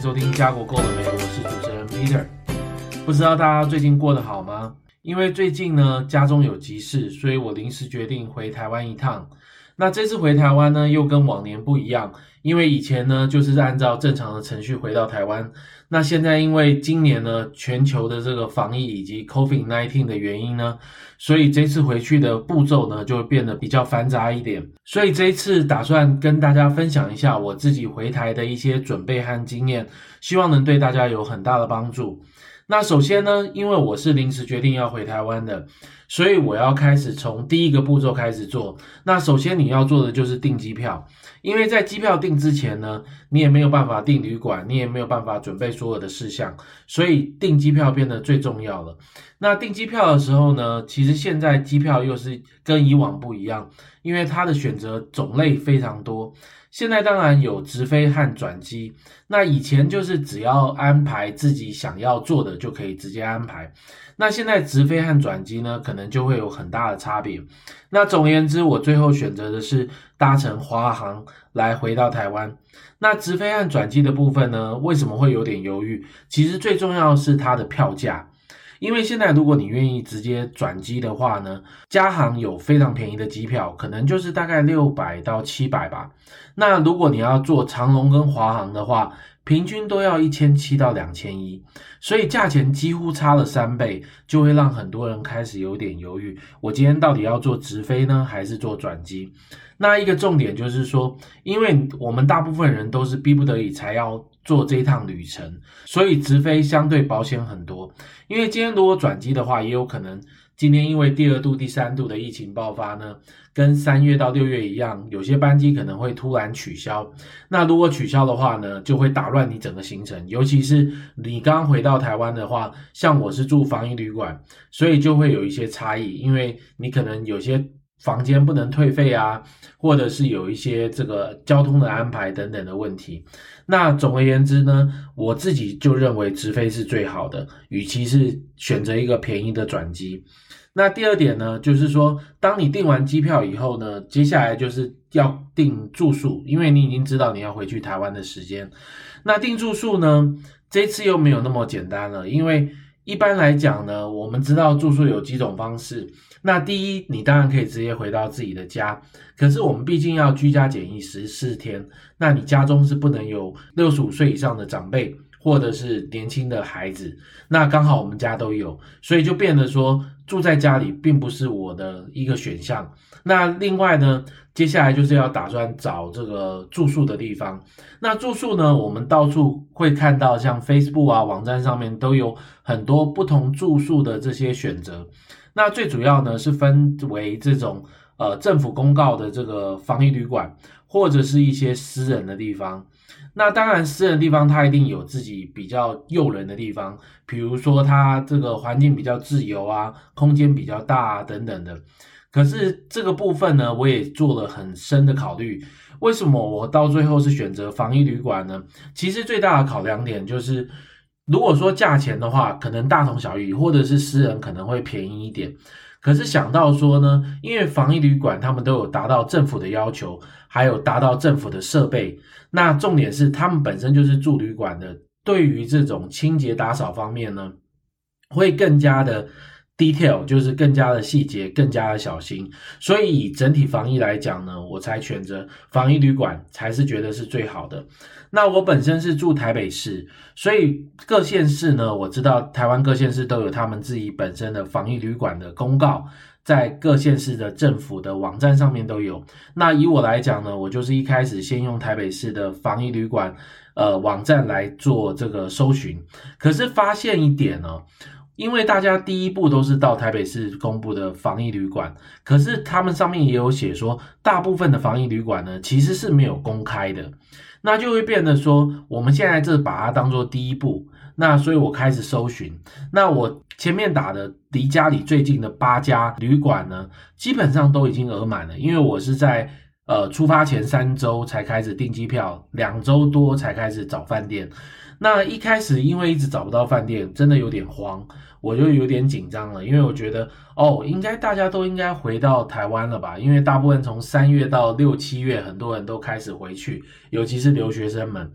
收听家国够了没？我是主持人 Peter。不知道大家最近过得好吗？因为最近呢，家中有急事，所以我临时决定回台湾一趟。那这次回台湾呢，又跟往年不一样，因为以前呢，就是按照正常的程序回到台湾。那现在因为今年呢，全球的这个防疫以及 COVID-19 的原因呢，所以这次回去的步骤呢，就会变得比较繁杂一点。所以这一次打算跟大家分享一下我自己回台的一些准备和经验，希望能对大家有很大的帮助。那首先呢，因为我是临时决定要回台湾的，所以我要开始从第一个步骤开始做。那首先你要做的就是订机票，因为在机票订之前呢，你也没有办法订旅馆，你也没有办法准备所有的事项，所以订机票变得最重要了。那订机票的时候呢，其实现在机票又是跟以往不一样，因为它的选择种类非常多。现在当然有直飞和转机，那以前就是只要安排自己想要做的就可以直接安排。那现在直飞和转机呢，可能就会有很大的差别。那总而言之，我最后选择的是搭乘华航来回到台湾。那直飞和转机的部分呢，为什么会有点犹豫？其实最重要的是它的票价。因为现在如果你愿意直接转机的话呢，加航有非常便宜的机票，可能就是大概六百到七百吧。那如果你要坐长龙跟华航的话，平均都要一千七到两千一，所以价钱几乎差了三倍，就会让很多人开始有点犹豫。我今天到底要做直飞呢，还是坐转机？那一个重点就是说，因为我们大部分人都是逼不得已才要做这一趟旅程，所以直飞相对保险很多。因为今天如果转机的话，也有可能今天因为第二度、第三度的疫情爆发呢，跟三月到六月一样，有些班机可能会突然取消。那如果取消的话呢，就会打乱你整个行程。尤其是你刚回到台湾的话，像我是住防疫旅馆，所以就会有一些差异，因为你可能有些。房间不能退费啊，或者是有一些这个交通的安排等等的问题。那总而言之呢，我自己就认为直飞是最好的，与其是选择一个便宜的转机。那第二点呢，就是说，当你订完机票以后呢，接下来就是要订住宿，因为你已经知道你要回去台湾的时间。那订住宿呢，这次又没有那么简单了，因为一般来讲呢，我们知道住宿有几种方式。那第一，你当然可以直接回到自己的家，可是我们毕竟要居家检疫十四天，那你家中是不能有六十五岁以上的长辈或者是年轻的孩子。那刚好我们家都有，所以就变得说住在家里并不是我的一个选项。那另外呢，接下来就是要打算找这个住宿的地方。那住宿呢，我们到处会看到，像 Facebook 啊网站上面都有很多不同住宿的这些选择。那最主要呢是分为这种呃政府公告的这个防疫旅馆，或者是一些私人的地方。那当然私人地方它一定有自己比较诱人的地方，比如说它这个环境比较自由啊，空间比较大啊等等的。可是这个部分呢，我也做了很深的考虑。为什么我到最后是选择防疫旅馆呢？其实最大的考量点就是。如果说价钱的话，可能大同小异，或者是私人可能会便宜一点。可是想到说呢，因为防疫旅馆他们都有达到政府的要求，还有达到政府的设备，那重点是他们本身就是住旅馆的，对于这种清洁打扫方面呢，会更加的。Detail 就是更加的细节，更加的小心，所以以整体防疫来讲呢，我才选择防疫旅馆才是觉得是最好的。那我本身是住台北市，所以各县市呢，我知道台湾各县市都有他们自己本身的防疫旅馆的公告，在各县市的政府的网站上面都有。那以我来讲呢，我就是一开始先用台北市的防疫旅馆呃网站来做这个搜寻，可是发现一点呢。因为大家第一步都是到台北市公布的防疫旅馆，可是他们上面也有写说，大部分的防疫旅馆呢，其实是没有公开的，那就会变得说，我们现在这把它当做第一步，那所以我开始搜寻，那我前面打的离家里最近的八家旅馆呢，基本上都已经额满了，因为我是在呃出发前三周才开始订机票，两周多才开始找饭店。那一开始因为一直找不到饭店，真的有点慌。我就有点紧张了，因为我觉得哦，应该大家都应该回到台湾了吧？因为大部分从三月到六七月，很多人都开始回去，尤其是留学生们。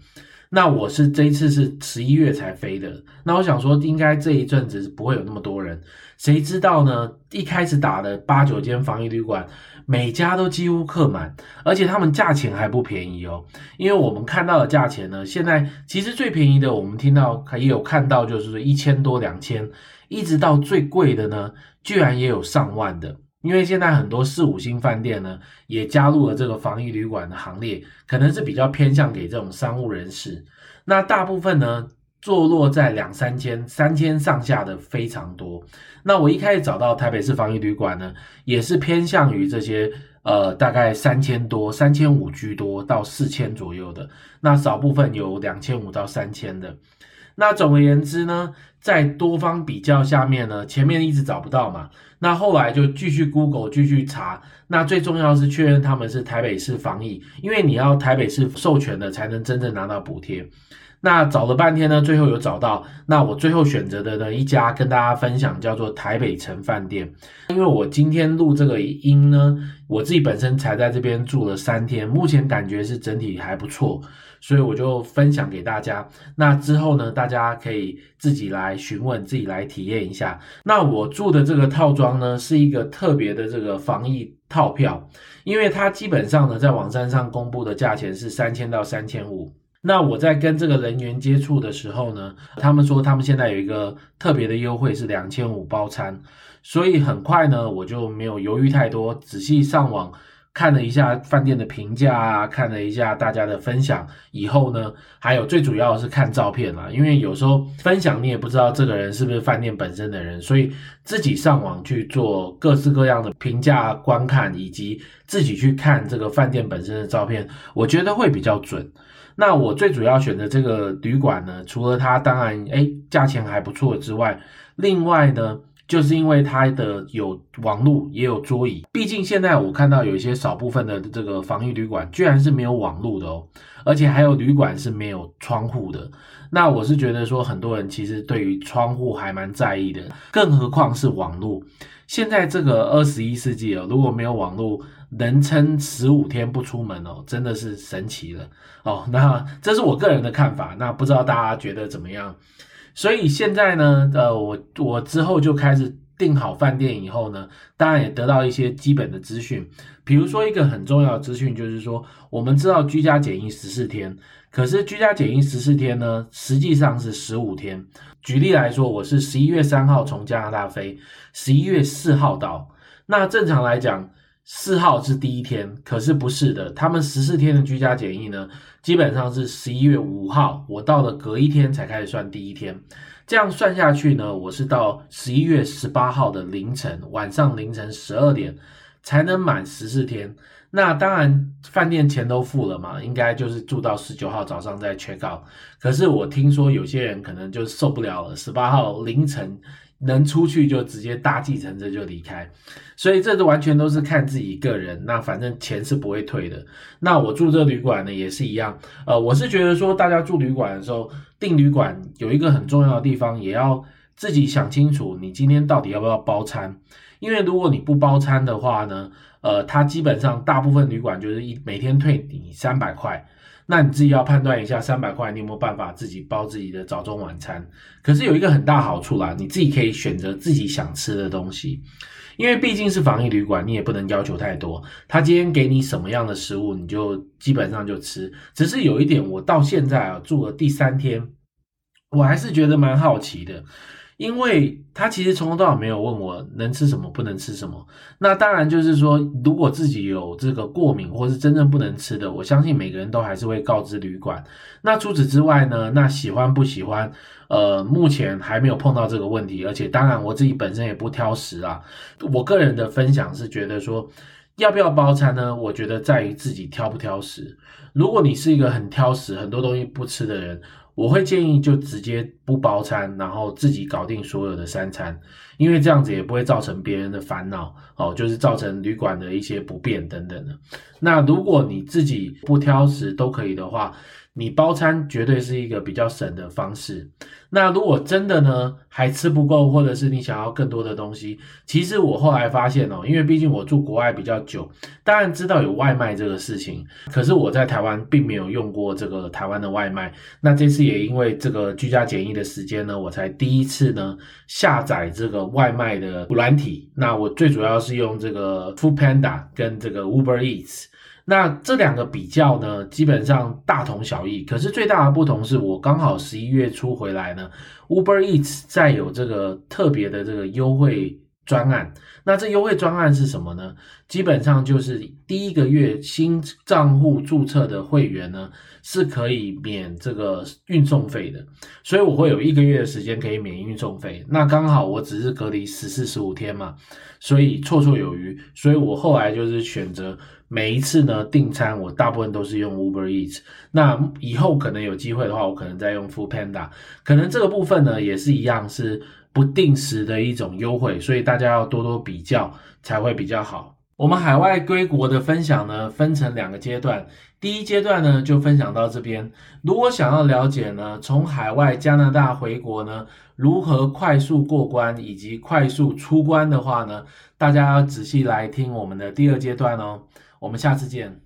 那我是这一次是十一月才飞的，那我想说应该这一阵子不会有那么多人，谁知道呢？一开始打的八九间防疫旅馆，每家都几乎客满，而且他们价钱还不便宜哦。因为我们看到的价钱呢，现在其实最便宜的，我们听到也有看到，就是一千多两千，一直到最贵的呢，居然也有上万的。因为现在很多四五星饭店呢，也加入了这个防疫旅馆的行列，可能是比较偏向给这种商务人士。那大部分呢，坐落在两三千、三千上下的非常多。那我一开始找到台北市防疫旅馆呢，也是偏向于这些呃，大概三千多、三千五居多到四千左右的。那少部分有两千五到三千的。那总而言之呢，在多方比较下面呢，前面一直找不到嘛，那后来就继续 Google 继续查，那最重要是确认他们是台北市防疫，因为你要台北市授权的才能真正拿到补贴。那找了半天呢，最后有找到。那我最后选择的呢一家跟大家分享，叫做台北城饭店。因为我今天录这个音呢，我自己本身才在这边住了三天，目前感觉是整体还不错，所以我就分享给大家。那之后呢，大家可以自己来询问，自己来体验一下。那我住的这个套装呢，是一个特别的这个防疫套票，因为它基本上呢，在网站上公布的价钱是三千到三千五。那我在跟这个人员接触的时候呢，他们说他们现在有一个特别的优惠是两千五包餐，所以很快呢，我就没有犹豫太多，仔细上网看了一下饭店的评价啊，看了一下大家的分享以后呢，还有最主要的是看照片啦，因为有时候分享你也不知道这个人是不是饭店本身的人，所以自己上网去做各式各样的评价观看，以及自己去看这个饭店本身的照片，我觉得会比较准。那我最主要选择这个旅馆呢，除了它当然诶价钱还不错之外，另外呢，就是因为它的有网络也有桌椅。毕竟现在我看到有一些少部分的这个防疫旅馆居然是没有网络的哦，而且还有旅馆是没有窗户的。那我是觉得说很多人其实对于窗户还蛮在意的，更何况是网络。现在这个二十一世纪哦，如果没有网络，能撑十五天不出门哦，真的是神奇了哦。那这是我个人的看法，那不知道大家觉得怎么样？所以现在呢，呃，我我之后就开始订好饭店以后呢，当然也得到一些基本的资讯，比如说一个很重要的资讯就是说，我们知道居家检疫十四天，可是居家检疫十四天呢，实际上是十五天。举例来说，我是十一月三号从加拿大飞，十一月四号到，那正常来讲。四号是第一天，可是不是的，他们十四天的居家检疫呢，基本上是十一月五号，我到了隔一天才开始算第一天，这样算下去呢，我是到十一月十八号的凌晨，晚上凌晨十二点才能满十四天。那当然，饭店钱都付了嘛，应该就是住到十九号早上再 check out。可是我听说有些人可能就受不了了，十八号凌晨。能出去就直接搭计程车就离开，所以这个完全都是看自己个人。那反正钱是不会退的。那我住这旅馆呢也是一样。呃，我是觉得说大家住旅馆的时候订旅馆有一个很重要的地方，也要自己想清楚你今天到底要不要包餐。因为如果你不包餐的话呢，呃，它基本上大部分旅馆就是一每天退你三百块。那你自己要判断一下，三百块你有没有办法自己包自己的早中晚餐？可是有一个很大好处啦，你自己可以选择自己想吃的东西，因为毕竟是防疫旅馆，你也不能要求太多。他今天给你什么样的食物，你就基本上就吃。只是有一点，我到现在啊住了第三天，我还是觉得蛮好奇的。因为他其实从头到尾没有问我能吃什么不能吃什么，那当然就是说，如果自己有这个过敏或是真正不能吃的，我相信每个人都还是会告知旅馆。那除此之外呢，那喜欢不喜欢，呃，目前还没有碰到这个问题，而且当然我自己本身也不挑食啊。我个人的分享是觉得说，要不要包餐呢？我觉得在于自己挑不挑食。如果你是一个很挑食、很多东西不吃的人。我会建议就直接不包餐，然后自己搞定所有的三餐，因为这样子也不会造成别人的烦恼哦，就是造成旅馆的一些不便等等的。那如果你自己不挑食都可以的话，你包餐绝对是一个比较省的方式。那如果真的呢，还吃不够，或者是你想要更多的东西，其实我后来发现哦，因为毕竟我住国外比较久，当然知道有外卖这个事情，可是我在台湾并没有用过这个台湾的外卖。那这次也因为这个居家检疫的时间呢，我才第一次呢下载这个外卖的软体。那我最主要是用这个 Foodpanda 跟这个 Uber Eats。那这两个比较呢，基本上大同小异。可是最大的不同是我刚好十一月初回来呢，Uber Eats 再有这个特别的这个优惠专案。那这优惠专案是什么呢？基本上就是第一个月新账户注册的会员呢，是可以免这个运送费的。所以我会有一个月的时间可以免运送费。那刚好我只是隔离十四十五天嘛，所以绰绰有余。所以我后来就是选择。每一次呢订餐，我大部分都是用 Uber Eats。那以后可能有机会的话，我可能再用 Foodpanda。可能这个部分呢也是一样，是不定时的一种优惠，所以大家要多多比较才会比较好。我们海外归国的分享呢分成两个阶段，第一阶段呢就分享到这边。如果想要了解呢从海外加拿大回国呢如何快速过关以及快速出关的话呢，大家要仔细来听我们的第二阶段哦。我们下次见。